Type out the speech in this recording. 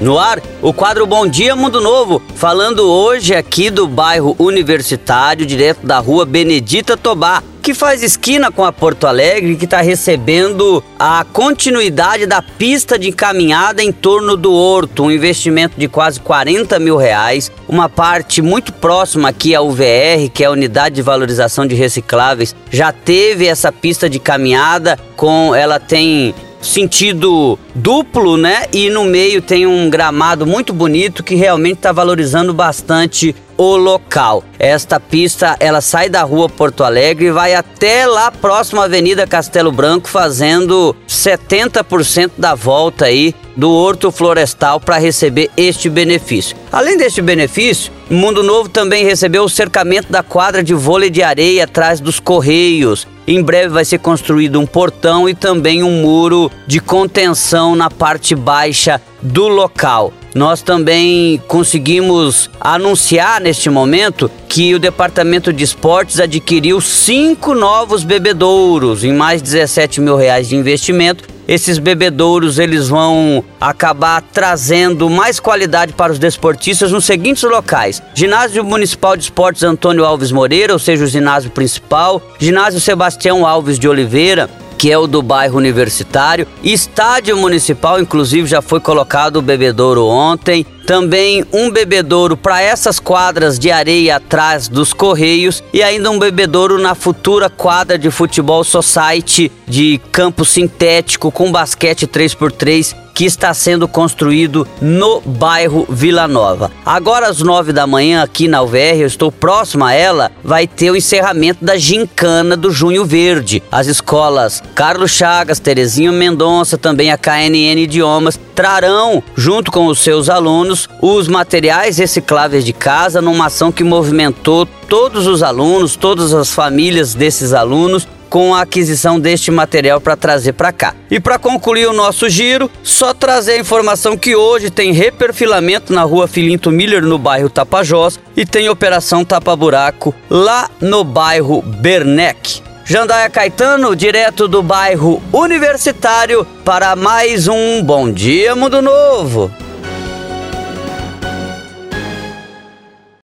No ar, o quadro Bom Dia Mundo Novo, falando hoje aqui do bairro Universitário, direto da rua Benedita Tobá, que faz esquina com a Porto Alegre, que está recebendo a continuidade da pista de caminhada em torno do Horto, um investimento de quase 40 mil reais, uma parte muito próxima aqui à UVR, que é a Unidade de Valorização de Recicláveis, já teve essa pista de caminhada, com ela tem sentido duplo, né? E no meio tem um gramado muito bonito que realmente está valorizando bastante o local. Esta pista ela sai da rua Porto Alegre e vai até lá próximo à Avenida Castelo Branco, fazendo 70% da volta aí do Horto Florestal para receber este benefício. Além deste benefício, Mundo Novo também recebeu o cercamento da quadra de vôlei de areia atrás dos Correios. Em breve vai ser construído um portão e também um muro de contenção na parte baixa do local. Nós também conseguimos anunciar neste momento que o Departamento de Esportes adquiriu cinco novos bebedouros em mais de 17 mil reais de investimento. Esses bebedouros eles vão acabar trazendo mais qualidade para os desportistas nos seguintes locais: Ginásio Municipal de Esportes Antônio Alves Moreira, ou seja, o ginásio principal, Ginásio Sebastião Alves de Oliveira, que é o do bairro universitário. Estádio municipal, inclusive, já foi colocado o bebedouro ontem. Também um bebedouro para essas quadras de areia atrás dos Correios e ainda um bebedouro na futura quadra de futebol society de campo sintético com basquete 3x3 que está sendo construído no bairro Vila Nova. Agora às nove da manhã aqui na UVR, eu estou próximo a ela, vai ter o encerramento da gincana do Junho Verde. As escolas Carlos Chagas, Terezinho Mendonça, também a KNN Idiomas trarão junto com os seus alunos os materiais recicláveis de casa numa ação que movimentou todos os alunos, todas as famílias desses alunos com a aquisição deste material para trazer para cá. E para concluir o nosso giro, só trazer a informação que hoje tem reperfilamento na rua Filinto Miller, no bairro Tapajós, e tem operação tapa-buraco lá no bairro Bernec. Jandaia Caetano, direto do bairro Universitário, para mais um Bom Dia Mundo Novo.